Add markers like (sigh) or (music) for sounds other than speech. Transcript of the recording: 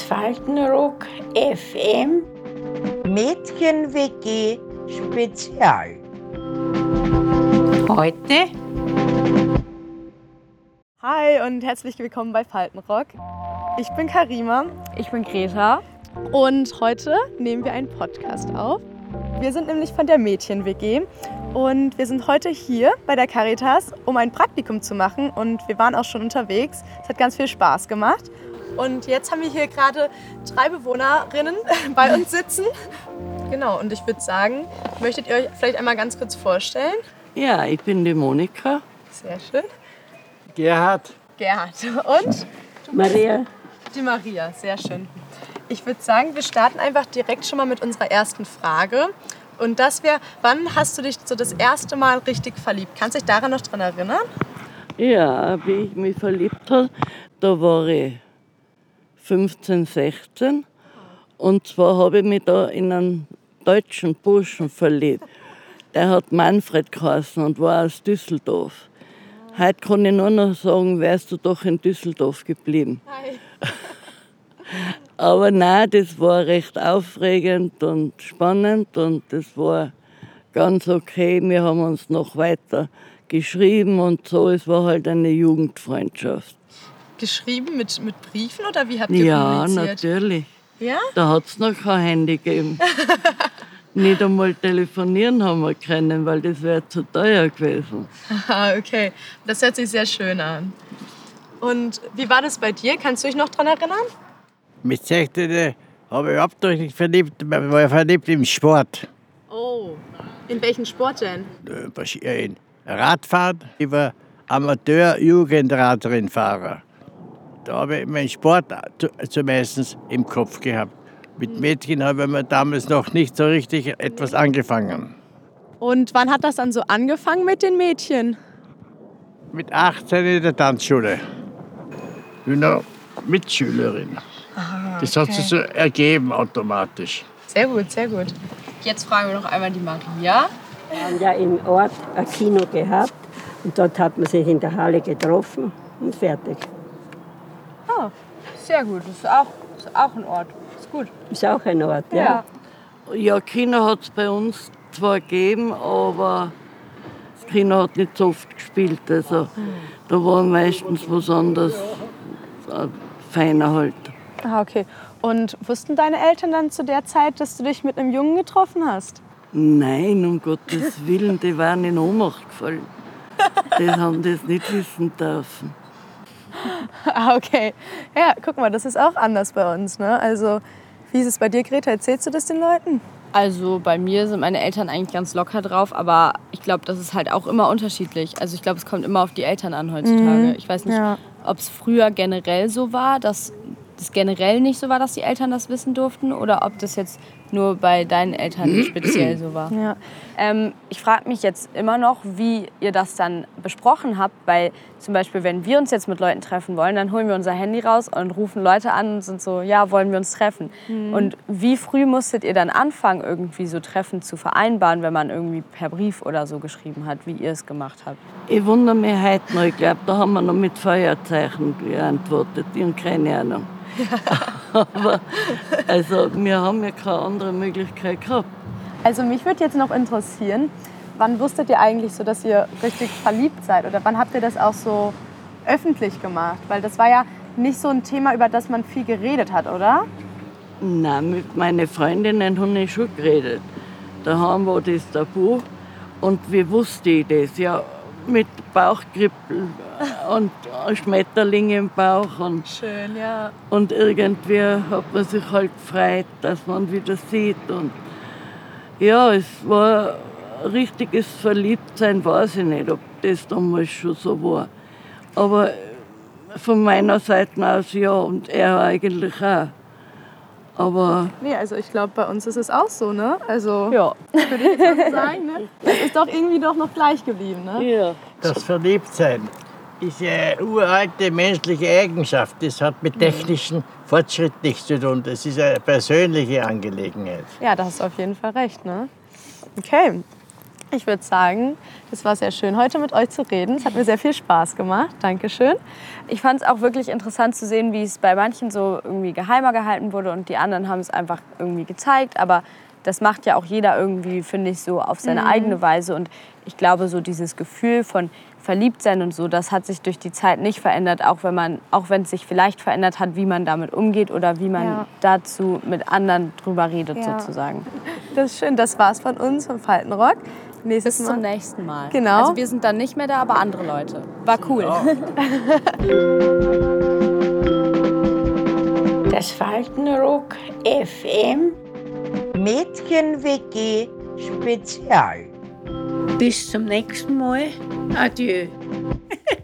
ist Faltenrock FM Mädchen-WG Spezial. heute Hi und herzlich willkommen bei Faltenrock. Ich bin Karima. Ich bin Greta. Und heute nehmen wir einen Podcast auf. Wir sind nämlich von der Mädchen-WG und wir sind heute hier bei der Caritas, um ein Praktikum zu machen. Und wir waren auch schon unterwegs. Es hat ganz viel Spaß gemacht. Und jetzt haben wir hier gerade drei Bewohnerinnen (laughs) bei uns sitzen. Genau, und ich würde sagen, möchtet ihr euch vielleicht einmal ganz kurz vorstellen? Ja, ich bin die Monika. Sehr schön. Gerhard, Gerhard. Und Maria. Die Maria, sehr schön. Ich würde sagen, wir starten einfach direkt schon mal mit unserer ersten Frage. Und das wäre, wann hast du dich so das erste Mal richtig verliebt? Kannst du dich daran noch dran erinnern? Ja, wie ich mich verliebt habe, da war ich 15, 16. Und zwar habe ich mich da in einen deutschen Burschen verliebt. Der hat Manfred geheißen und war aus Düsseldorf. Heute kann ich nur noch sagen, wärst du doch in Düsseldorf geblieben. (laughs) Aber nein, das war recht aufregend und spannend und das war ganz okay. Wir haben uns noch weiter geschrieben und so. Es war halt eine Jugendfreundschaft. Geschrieben mit, mit Briefen oder wie habt ihr Ja, kommuniziert? natürlich. Ja? Da hat es noch kein Handy gegeben. (laughs) Nicht einmal telefonieren haben wir können, weil das wäre zu teuer gewesen. Ah, okay. Das hört sich sehr schön an. Und wie war das bei dir? Kannst du dich noch dran erinnern? mit 16 habe ich abdrücklich verliebt, ich war verliebt im Sport. Oh. In welchen Sport denn? Äh, äh, in Radfahren. Ich war Amateur-Jugendradrennfahrer. Da habe ich meinen Sport zu- zumeist im Kopf gehabt. Mit Mädchen habe ich mir damals noch nicht so richtig etwas angefangen. Und wann hat das dann so angefangen mit den Mädchen? Mit 18 in der Tanzschule. Ich bin noch Mitschülerin. Das hat sich so ergeben automatisch. Sehr gut, sehr gut. Jetzt fragen wir noch einmal die Maria. Wir haben ja im Ort ein Kino gehabt und dort hat man sich in der Halle getroffen und fertig. Sehr gut. Das ist auch, ist auch ein Ort. Ist gut. Ist auch ein Ort, ja. Ja, Kino hat es bei uns zwar gegeben, aber das Kino hat nicht so oft gespielt. Also da war meistens was anderes, äh, feiner halt. Ah, okay. Und wussten deine Eltern dann zu der Zeit, dass du dich mit einem Jungen getroffen hast? Nein, um Gottes Willen, die waren in Ohnmacht gefallen. (laughs) Die haben das nicht wissen dürfen. (laughs) Ah, okay. Ja, guck mal, das ist auch anders bei uns. Ne? Also, wie ist es bei dir, Greta? Erzählst du das den Leuten? Also bei mir sind meine Eltern eigentlich ganz locker drauf, aber ich glaube, das ist halt auch immer unterschiedlich. Also ich glaube, es kommt immer auf die Eltern an heutzutage. Ich weiß nicht, Ja. ob es früher generell so war, dass das generell nicht so war, dass die Eltern das wissen durften oder ob das jetzt nur bei deinen Eltern (clears throat) speziell so war. Ja. Ähm, ich frage mich jetzt immer noch, wie ihr das dann besprochen habt, weil zum Beispiel, wenn wir uns jetzt mit Leuten treffen wollen, dann holen wir unser Handy raus und rufen Leute an und sind so, ja, wollen wir uns treffen? Und wie früh musstet ihr dann anfangen, irgendwie so Treffen zu vereinbaren, wenn man irgendwie per Brief oder so geschrieben hat, wie ihr es gemacht habt? Ich wundere mich heute noch, ich glaube, da haben wir noch mit Feuerzeichen geantwortet. Ich habe keine Ahnung. (laughs) Aber also, wir haben ja keine andere Möglichkeit gehabt. Also, mich würde jetzt noch interessieren, wann wusstet ihr eigentlich so, dass ihr richtig verliebt seid? Oder wann habt ihr das auch so öffentlich gemacht? Weil das war ja nicht so ein Thema, über das man viel geredet hat, oder? Nein, mit meinen Freundinnen habe ich schon geredet. Daheim war das Tabu. Und wie wusste ich das? Ja, mit Bauchkribbel und Schmetterlinge im Bauch. Und, Schön, ja. und irgendwie hat man sich halt gefreut, dass man wieder sieht. Und ja, es war richtiges Verliebtsein, weiß ich nicht, ob das damals schon so war. Aber von meiner Seite aus ja und er eigentlich auch. Aber Nee, also ich glaube, bei uns ist es auch so, ne? Also, Ja. würde ich jetzt mal sagen, ne? Das ist doch irgendwie doch noch gleich geblieben, ne? ja. Das Verliebtsein ist eine uralte menschliche Eigenschaft. Das hat mit technischem Fortschritt nichts zu tun. Das ist eine persönliche Angelegenheit. Ja, da hast du auf jeden Fall recht, ne? Okay. Ich würde sagen, es war sehr schön, heute mit euch zu reden. Es hat mir sehr viel Spaß gemacht. Dankeschön. Ich fand es auch wirklich interessant zu sehen, wie es bei manchen so irgendwie geheimer gehalten wurde und die anderen haben es einfach irgendwie gezeigt. Aber das macht ja auch jeder irgendwie, finde ich, so auf seine eigene Weise. Und ich glaube, so dieses Gefühl von Verliebtsein und so, das hat sich durch die Zeit nicht verändert, auch wenn man, auch wenn es sich vielleicht verändert hat, wie man damit umgeht oder wie man Ja. dazu mit anderen drüber redet Ja. sozusagen. Das ist schön. Das war's von uns, vom Faltenrock. Nächstes Bis zum nächsten Mal. Genau. Also wir sind dann nicht mehr da, aber andere Leute. War cool. (laughs) Das Faltenrock FM. Mädchen-WG Spezial. Bis zum nächsten Mal. Adieu. (laughs)